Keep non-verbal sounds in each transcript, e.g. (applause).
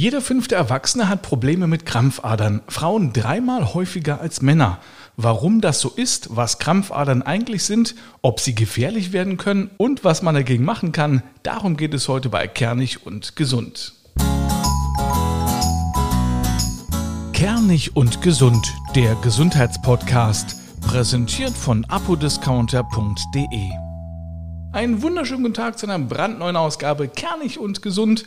Jeder fünfte Erwachsene hat Probleme mit Krampfadern, Frauen dreimal häufiger als Männer. Warum das so ist, was Krampfadern eigentlich sind, ob sie gefährlich werden können und was man dagegen machen kann, darum geht es heute bei Kernig und Gesund. Kernig und Gesund, der Gesundheitspodcast, präsentiert von apodiscounter.de. Einen wunderschönen guten Tag zu einer brandneuen Ausgabe Kernig und Gesund.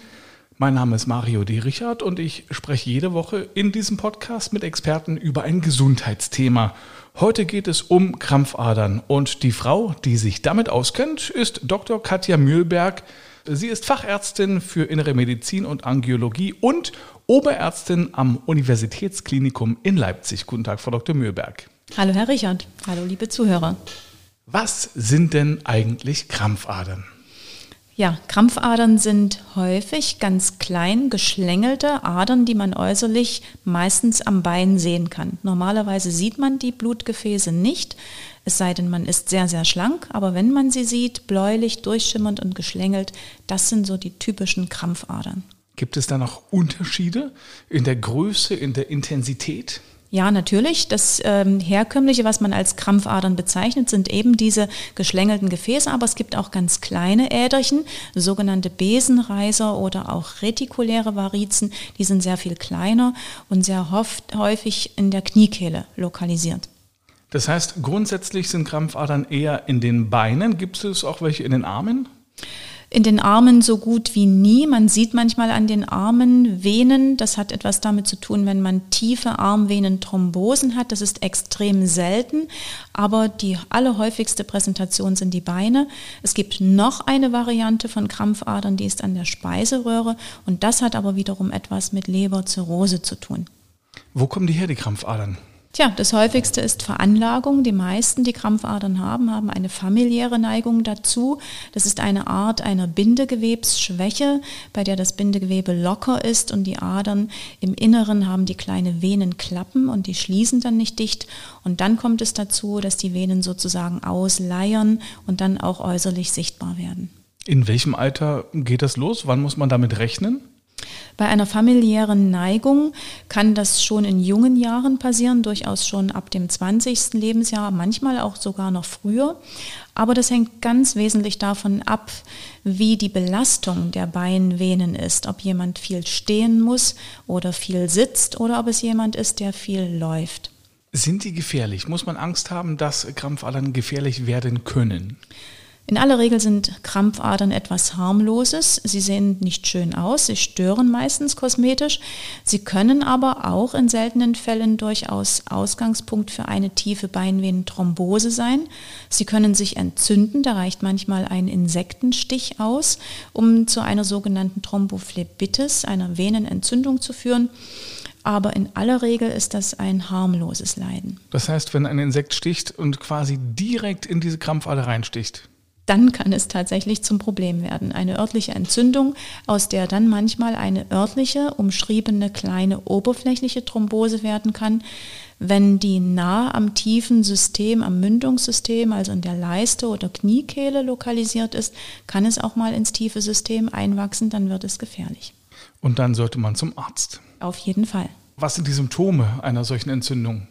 Mein Name ist Mario D. Richard und ich spreche jede Woche in diesem Podcast mit Experten über ein Gesundheitsthema. Heute geht es um Krampfadern und die Frau, die sich damit auskennt, ist Dr. Katja Mühlberg. Sie ist Fachärztin für Innere Medizin und Angiologie und Oberärztin am Universitätsklinikum in Leipzig. Guten Tag, Frau Dr. Mühlberg. Hallo, Herr Richard. Hallo, liebe Zuhörer. Was sind denn eigentlich Krampfadern? Ja, Krampfadern sind häufig ganz klein geschlängelte Adern, die man äußerlich meistens am Bein sehen kann. Normalerweise sieht man die Blutgefäße nicht, es sei denn, man ist sehr, sehr schlank, aber wenn man sie sieht, bläulich, durchschimmernd und geschlängelt, das sind so die typischen Krampfadern. Gibt es da noch Unterschiede in der Größe, in der Intensität? Ja, natürlich. Das ähm, herkömmliche, was man als Krampfadern bezeichnet, sind eben diese geschlängelten Gefäße, aber es gibt auch ganz kleine Äderchen, sogenannte Besenreiser oder auch retikuläre Varizen, die sind sehr viel kleiner und sehr oft, häufig in der Kniekehle lokalisiert. Das heißt, grundsätzlich sind Krampfadern eher in den Beinen. Gibt es auch welche in den Armen? In den Armen so gut wie nie. Man sieht manchmal an den Armen Venen. Das hat etwas damit zu tun, wenn man tiefe Armvenenthrombosen hat. Das ist extrem selten. Aber die allerhäufigste Präsentation sind die Beine. Es gibt noch eine Variante von Krampfadern, die ist an der Speiseröhre. Und das hat aber wiederum etwas mit Leberzirrhose zu tun. Wo kommen die her, die Krampfadern? Tja, das häufigste ist Veranlagung. Die meisten, die Krampfadern haben, haben eine familiäre Neigung dazu. Das ist eine Art einer Bindegewebsschwäche, bei der das Bindegewebe locker ist und die Adern im Inneren haben die kleine Venenklappen und die schließen dann nicht dicht. Und dann kommt es dazu, dass die Venen sozusagen ausleiern und dann auch äußerlich sichtbar werden. In welchem Alter geht das los? Wann muss man damit rechnen? Bei einer familiären Neigung kann das schon in jungen Jahren passieren, durchaus schon ab dem 20. Lebensjahr, manchmal auch sogar noch früher. Aber das hängt ganz wesentlich davon ab, wie die Belastung der Beinvenen ist, ob jemand viel stehen muss oder viel sitzt oder ob es jemand ist, der viel läuft. Sind die gefährlich? Muss man Angst haben, dass Krampfadern gefährlich werden können? In aller Regel sind Krampfadern etwas harmloses. Sie sehen nicht schön aus, sie stören meistens kosmetisch. Sie können aber auch in seltenen Fällen durchaus Ausgangspunkt für eine tiefe Beinvenenthrombose sein. Sie können sich entzünden, da reicht manchmal ein Insektenstich aus, um zu einer sogenannten Thrombophlebitis, einer Venenentzündung zu führen. Aber in aller Regel ist das ein harmloses Leiden. Das heißt, wenn ein Insekt sticht und quasi direkt in diese Krampfader reinsticht, dann kann es tatsächlich zum Problem werden. Eine örtliche Entzündung, aus der dann manchmal eine örtliche, umschriebene kleine oberflächliche Thrombose werden kann. Wenn die nah am tiefen System, am Mündungssystem, also in der Leiste oder Kniekehle lokalisiert ist, kann es auch mal ins tiefe System einwachsen, dann wird es gefährlich. Und dann sollte man zum Arzt. Auf jeden Fall. Was sind die Symptome einer solchen Entzündung?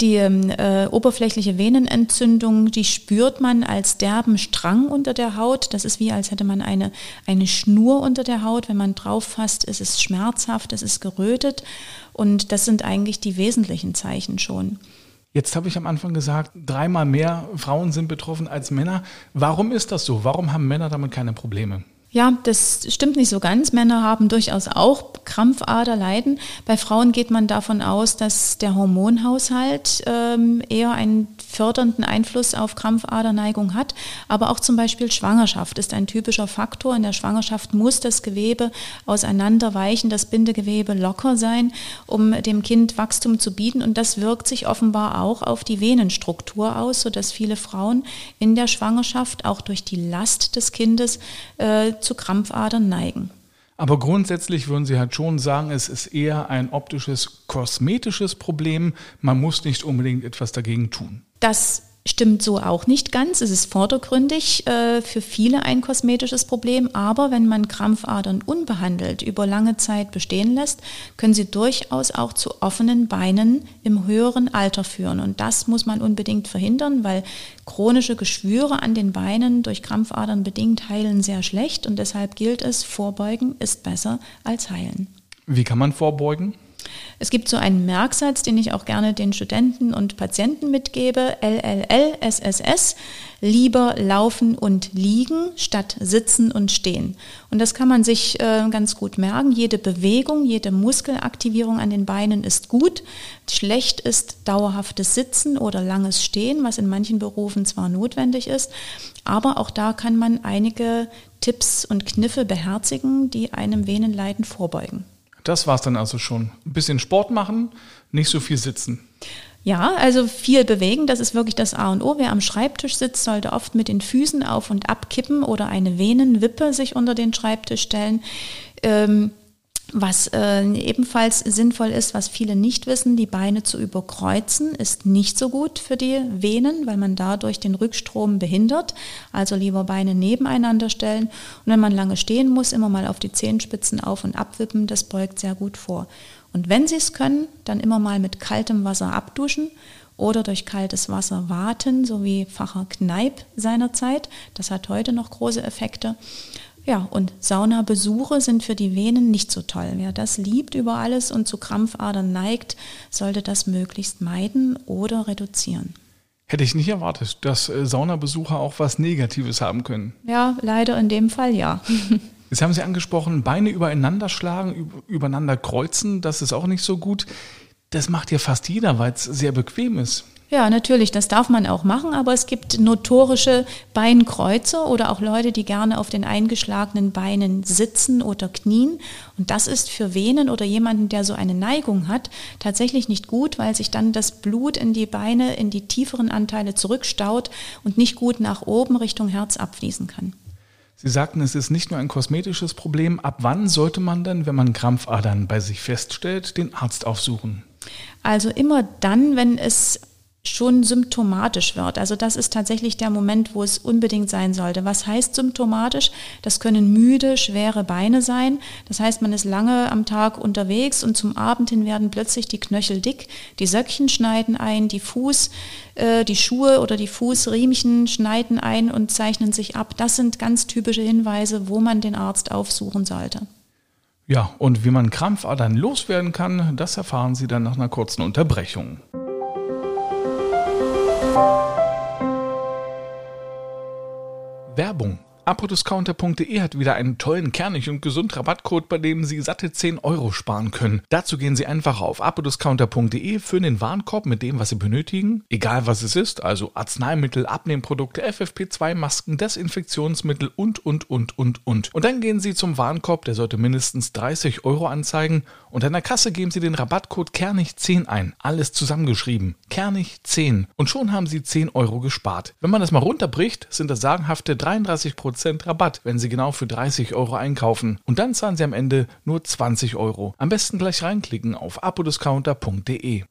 Die äh, oberflächliche Venenentzündung, die spürt man als derben Strang unter der Haut. Das ist wie, als hätte man eine, eine Schnur unter der Haut. Wenn man drauf fasst, ist es schmerzhaft, es ist gerötet. Und das sind eigentlich die wesentlichen Zeichen schon. Jetzt habe ich am Anfang gesagt, dreimal mehr Frauen sind betroffen als Männer. Warum ist das so? Warum haben Männer damit keine Probleme? Ja, das stimmt nicht so ganz. Männer haben durchaus auch Krampfaderleiden. Bei Frauen geht man davon aus, dass der Hormonhaushalt ähm, eher einen fördernden Einfluss auf Krampfaderneigung hat. Aber auch zum Beispiel Schwangerschaft ist ein typischer Faktor. In der Schwangerschaft muss das Gewebe auseinanderweichen, das Bindegewebe locker sein, um dem Kind Wachstum zu bieten. Und das wirkt sich offenbar auch auf die Venenstruktur aus, sodass viele Frauen in der Schwangerschaft auch durch die Last des Kindes äh, zu Krampfadern neigen. Aber grundsätzlich würden Sie halt schon sagen, es ist eher ein optisches, kosmetisches Problem. Man muss nicht unbedingt etwas dagegen tun. Das Stimmt so auch nicht ganz. Es ist vordergründig äh, für viele ein kosmetisches Problem, aber wenn man Krampfadern unbehandelt über lange Zeit bestehen lässt, können sie durchaus auch zu offenen Beinen im höheren Alter führen. Und das muss man unbedingt verhindern, weil chronische Geschwüre an den Beinen durch Krampfadern bedingt heilen sehr schlecht und deshalb gilt es, vorbeugen ist besser als heilen. Wie kann man vorbeugen? Es gibt so einen Merksatz, den ich auch gerne den Studenten und Patienten mitgebe, LLL, lieber laufen und liegen statt sitzen und stehen. Und das kann man sich äh, ganz gut merken. Jede Bewegung, jede Muskelaktivierung an den Beinen ist gut. Schlecht ist dauerhaftes Sitzen oder langes Stehen, was in manchen Berufen zwar notwendig ist, aber auch da kann man einige Tipps und Kniffe beherzigen, die einem Venenleiden vorbeugen. Das war es dann also schon. Ein bisschen Sport machen, nicht so viel sitzen. Ja, also viel bewegen, das ist wirklich das A und O. Wer am Schreibtisch sitzt, sollte oft mit den Füßen auf und ab kippen oder eine Venenwippe sich unter den Schreibtisch stellen. Ähm, was äh, ebenfalls sinnvoll ist, was viele nicht wissen, die Beine zu überkreuzen, ist nicht so gut für die Venen, weil man dadurch den Rückstrom behindert. Also lieber Beine nebeneinander stellen. Und wenn man lange stehen muss, immer mal auf die Zehenspitzen auf und abwippen, das beugt sehr gut vor. Und wenn Sie es können, dann immer mal mit kaltem Wasser abduschen oder durch kaltes Wasser waten, so wie Facher Kneip seinerzeit. Das hat heute noch große Effekte. Ja, und Saunabesuche sind für die Venen nicht so toll. Wer das liebt über alles und zu Krampfadern neigt, sollte das möglichst meiden oder reduzieren. Hätte ich nicht erwartet, dass äh, Saunabesucher auch was Negatives haben können. Ja, leider in dem Fall ja. (laughs) Jetzt haben Sie angesprochen, Beine übereinander schlagen, übereinander kreuzen, das ist auch nicht so gut. Das macht ja fast jeder, weil es sehr bequem ist. Ja, natürlich, das darf man auch machen, aber es gibt notorische Beinkreuzer oder auch Leute, die gerne auf den eingeschlagenen Beinen sitzen oder knien. Und das ist für Venen oder jemanden, der so eine Neigung hat, tatsächlich nicht gut, weil sich dann das Blut in die Beine, in die tieferen Anteile zurückstaut und nicht gut nach oben Richtung Herz abfließen kann. Sie sagten, es ist nicht nur ein kosmetisches Problem. Ab wann sollte man denn, wenn man Krampfadern bei sich feststellt, den Arzt aufsuchen? Also immer dann, wenn es schon symptomatisch wird. Also das ist tatsächlich der Moment, wo es unbedingt sein sollte. Was heißt symptomatisch? Das können müde, schwere Beine sein. Das heißt, man ist lange am Tag unterwegs und zum Abend hin werden plötzlich die Knöchel dick, die Söckchen schneiden ein, die Fuß, äh, die Schuhe oder die Fußriemchen schneiden ein und zeichnen sich ab. Das sind ganz typische Hinweise, wo man den Arzt aufsuchen sollte. Ja, und wie man Krampfadern loswerden kann, das erfahren Sie dann nach einer kurzen Unterbrechung. Werbung Apodiscounter.de hat wieder einen tollen, kernig und gesund Rabattcode, bei dem Sie satte 10 Euro sparen können. Dazu gehen Sie einfach auf apodiscounter.de, füllen den Warenkorb mit dem, was Sie benötigen, egal was es ist, also Arzneimittel, Abnehmprodukte, FFP2-Masken, Desinfektionsmittel und, und, und, und, und. Und dann gehen Sie zum Warenkorb, der sollte mindestens 30 Euro anzeigen und an der Kasse geben Sie den Rabattcode Kernig10 ein. Alles zusammengeschrieben. Kernig10. Und schon haben Sie 10 Euro gespart. Wenn man das mal runterbricht, sind das sagenhafte 33 Prozent Rabatt, wenn Sie genau für 30 Euro einkaufen. Und dann zahlen Sie am Ende nur 20 Euro. Am besten gleich reinklicken auf apodiscounter.de.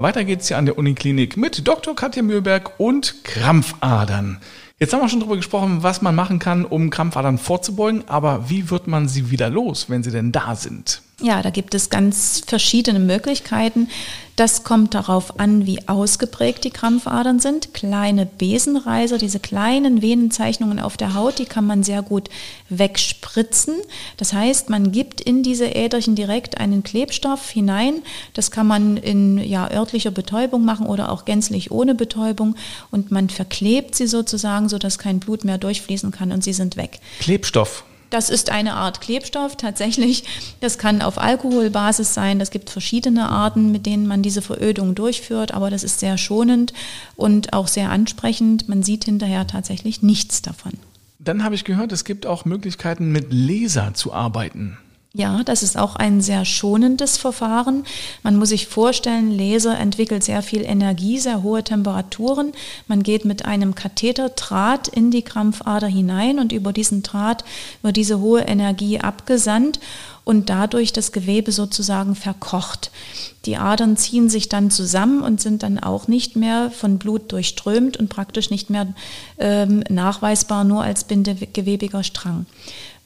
Weiter geht's hier an der Uniklinik mit Dr. Katja Mühlberg und Krampfadern. Jetzt haben wir schon darüber gesprochen, was man machen kann, um Krampfadern vorzubeugen, aber wie wird man sie wieder los, wenn sie denn da sind? Ja, da gibt es ganz verschiedene Möglichkeiten. Das kommt darauf an, wie ausgeprägt die Krampfadern sind. Kleine Besenreiser, diese kleinen Venenzeichnungen auf der Haut, die kann man sehr gut wegspritzen. Das heißt, man gibt in diese Äderchen direkt einen Klebstoff hinein. Das kann man in ja, örtlicher Betäubung machen oder auch gänzlich ohne Betäubung. Und man verklebt sie sozusagen, sodass kein Blut mehr durchfließen kann und sie sind weg. Klebstoff. Das ist eine Art Klebstoff tatsächlich. Das kann auf Alkoholbasis sein. Es gibt verschiedene Arten, mit denen man diese Verödung durchführt, aber das ist sehr schonend und auch sehr ansprechend. Man sieht hinterher tatsächlich nichts davon. Dann habe ich gehört, es gibt auch Möglichkeiten, mit Laser zu arbeiten. Ja, das ist auch ein sehr schonendes Verfahren. Man muss sich vorstellen, Laser entwickelt sehr viel Energie, sehr hohe Temperaturen. Man geht mit einem Katheterdraht in die Krampfader hinein und über diesen Draht wird diese hohe Energie abgesandt und dadurch das Gewebe sozusagen verkocht. Die Adern ziehen sich dann zusammen und sind dann auch nicht mehr von Blut durchströmt und praktisch nicht mehr ähm, nachweisbar nur als bindegewebiger Strang.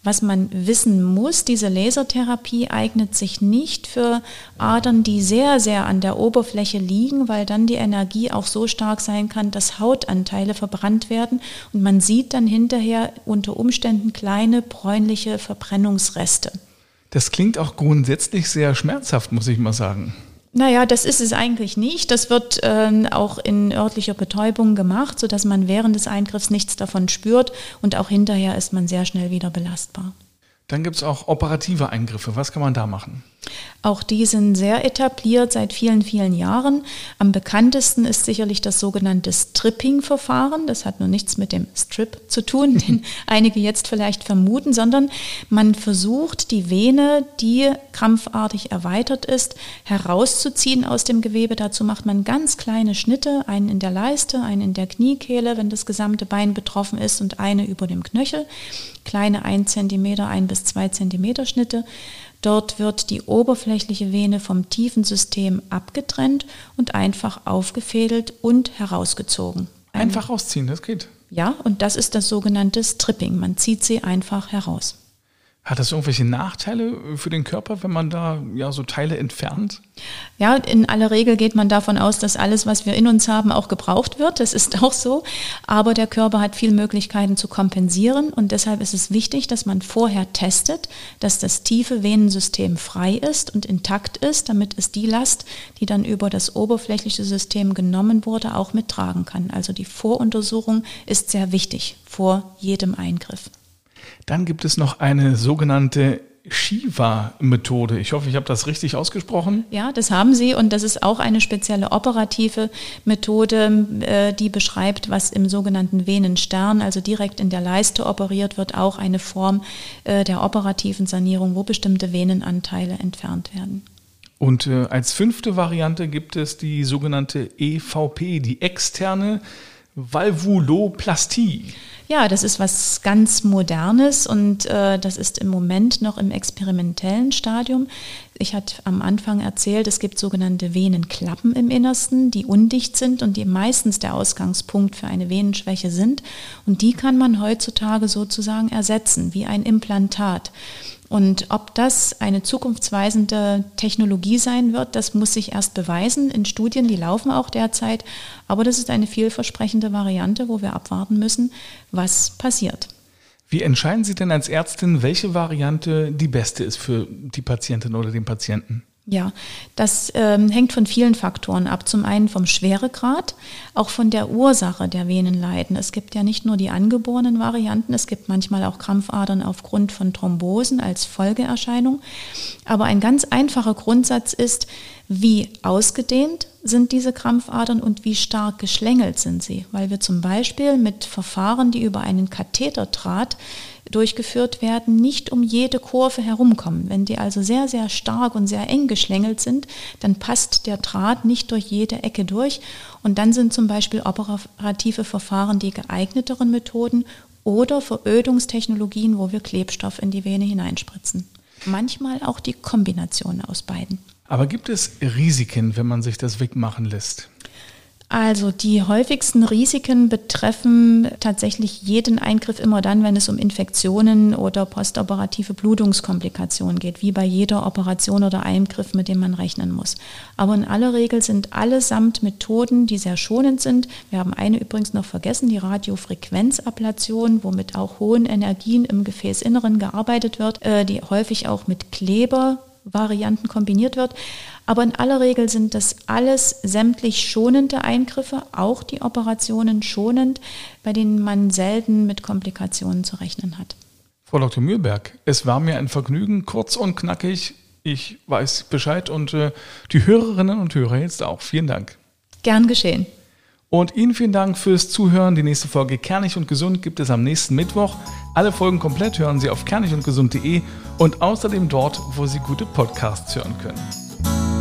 Was man wissen muss, diese Lasertherapie eignet sich nicht für Adern, die sehr, sehr an der Oberfläche liegen, weil dann die Energie auch so stark sein kann, dass Hautanteile verbrannt werden und man sieht dann hinterher unter Umständen kleine bräunliche Verbrennungsreste. Das klingt auch grundsätzlich sehr schmerzhaft, muss ich mal sagen. Naja, das ist es eigentlich nicht. Das wird äh, auch in örtlicher Betäubung gemacht, sodass man während des Eingriffs nichts davon spürt und auch hinterher ist man sehr schnell wieder belastbar. Dann gibt es auch operative Eingriffe. Was kann man da machen? Auch die sind sehr etabliert seit vielen, vielen Jahren. Am bekanntesten ist sicherlich das sogenannte Stripping-Verfahren. Das hat nur nichts mit dem Strip zu tun, (laughs) den einige jetzt vielleicht vermuten, sondern man versucht, die Vene, die krampfartig erweitert ist, herauszuziehen aus dem Gewebe. Dazu macht man ganz kleine Schnitte, einen in der Leiste, einen in der Kniekehle, wenn das gesamte Bein betroffen ist und eine über dem Knöchel. Kleine 1 cm, 1 bis 2 cm Schnitte. Dort wird die oberflächliche Vene vom tiefen System abgetrennt und einfach aufgefädelt und herausgezogen. Einfach rausziehen, das geht. Ja, und das ist das sogenannte Stripping. Man zieht sie einfach heraus. Hat das irgendwelche Nachteile für den Körper, wenn man da ja so Teile entfernt? Ja, in aller Regel geht man davon aus, dass alles, was wir in uns haben, auch gebraucht wird. Das ist auch so. Aber der Körper hat viele Möglichkeiten zu kompensieren und deshalb ist es wichtig, dass man vorher testet, dass das tiefe Venensystem frei ist und intakt ist, damit es die Last, die dann über das oberflächliche System genommen wurde, auch mittragen kann. Also die Voruntersuchung ist sehr wichtig vor jedem Eingriff. Dann gibt es noch eine sogenannte Shiva-Methode. Ich hoffe, ich habe das richtig ausgesprochen. Ja, das haben Sie und das ist auch eine spezielle operative Methode, äh, die beschreibt, was im sogenannten Venenstern, also direkt in der Leiste operiert wird, auch eine Form äh, der operativen Sanierung, wo bestimmte Venenanteile entfernt werden. Und äh, als fünfte Variante gibt es die sogenannte EVP, die externe Valvuloplastie. Ja, das ist was ganz Modernes und äh, das ist im Moment noch im experimentellen Stadium. Ich hatte am Anfang erzählt, es gibt sogenannte Venenklappen im Innersten, die undicht sind und die meistens der Ausgangspunkt für eine Venenschwäche sind. Und die kann man heutzutage sozusagen ersetzen, wie ein Implantat. Und ob das eine zukunftsweisende Technologie sein wird, das muss sich erst beweisen in Studien, die laufen auch derzeit. Aber das ist eine vielversprechende Variante, wo wir abwarten müssen, was passiert. Wie entscheiden Sie denn als Ärztin, welche Variante die beste ist für die Patientin oder den Patienten? Ja, das ähm, hängt von vielen Faktoren ab. Zum einen vom Schweregrad, auch von der Ursache der Venenleiden. Es gibt ja nicht nur die angeborenen Varianten, es gibt manchmal auch Krampfadern aufgrund von Thrombosen als Folgeerscheinung. Aber ein ganz einfacher Grundsatz ist, wie ausgedehnt sind diese Krampfadern und wie stark geschlängelt sind sie. Weil wir zum Beispiel mit Verfahren, die über einen Katheterdraht durchgeführt werden, nicht um jede Kurve herumkommen. Wenn die also sehr, sehr stark und sehr eng geschlängelt sind, dann passt der Draht nicht durch jede Ecke durch. Und dann sind zum Beispiel operative Verfahren die geeigneteren Methoden oder Verödungstechnologien, wo wir Klebstoff in die Vene hineinspritzen. Manchmal auch die Kombination aus beiden. Aber gibt es Risiken, wenn man sich das wegmachen lässt? Also die häufigsten Risiken betreffen tatsächlich jeden Eingriff immer dann, wenn es um Infektionen oder postoperative Blutungskomplikationen geht, wie bei jeder Operation oder Eingriff, mit dem man rechnen muss. Aber in aller Regel sind allesamt Methoden, die sehr schonend sind. Wir haben eine übrigens noch vergessen, die Radiofrequenzablation, womit auch hohen Energien im Gefäßinneren gearbeitet wird, äh, die häufig auch mit Kleber Varianten kombiniert wird. Aber in aller Regel sind das alles sämtlich schonende Eingriffe, auch die Operationen schonend, bei denen man selten mit Komplikationen zu rechnen hat. Frau Dr. Mühlberg, es war mir ein Vergnügen, kurz und knackig. Ich weiß Bescheid und äh, die Hörerinnen und Hörer jetzt auch. Vielen Dank. Gern geschehen. Und Ihnen vielen Dank fürs Zuhören. Die nächste Folge Kernig und Gesund gibt es am nächsten Mittwoch. Alle Folgen komplett hören Sie auf kernigundgesund.de und außerdem dort, wo Sie gute Podcasts hören können.